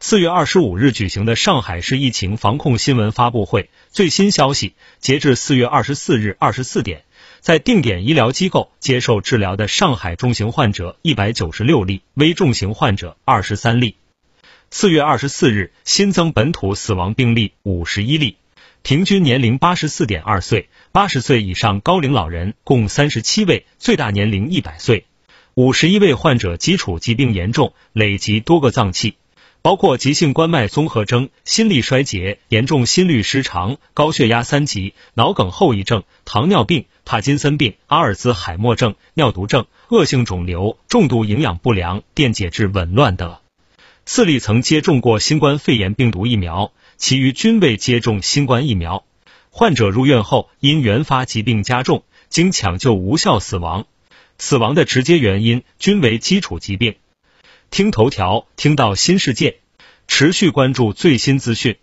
四月二十五日举行的上海市疫情防控新闻发布会，最新消息，截至四月二十四日二十四点，在定点医疗机构接受治疗的上海重型患者一百九十六例，危重型患者二十三例。四月二十四日新增本土死亡病例五十一例，平均年龄八十四点二岁，八十岁以上高龄老人共三十七位，最大年龄一百岁。五十一位患者基础疾病严重，累及多个脏器。包括急性冠脉综合征、心力衰竭、严重心律失常、高血压三级、脑梗后遗症、糖尿病、帕金森病、阿尔兹海默症、尿毒症、恶性肿瘤、重度营养不良、电解质紊乱等。四例曾接种过新冠肺炎病毒疫苗，其余均未接种新冠疫苗。患者入院后因原发疾病加重，经抢救无效死亡，死亡的直接原因均为基础疾病。听头条，听到新世界，持续关注最新资讯。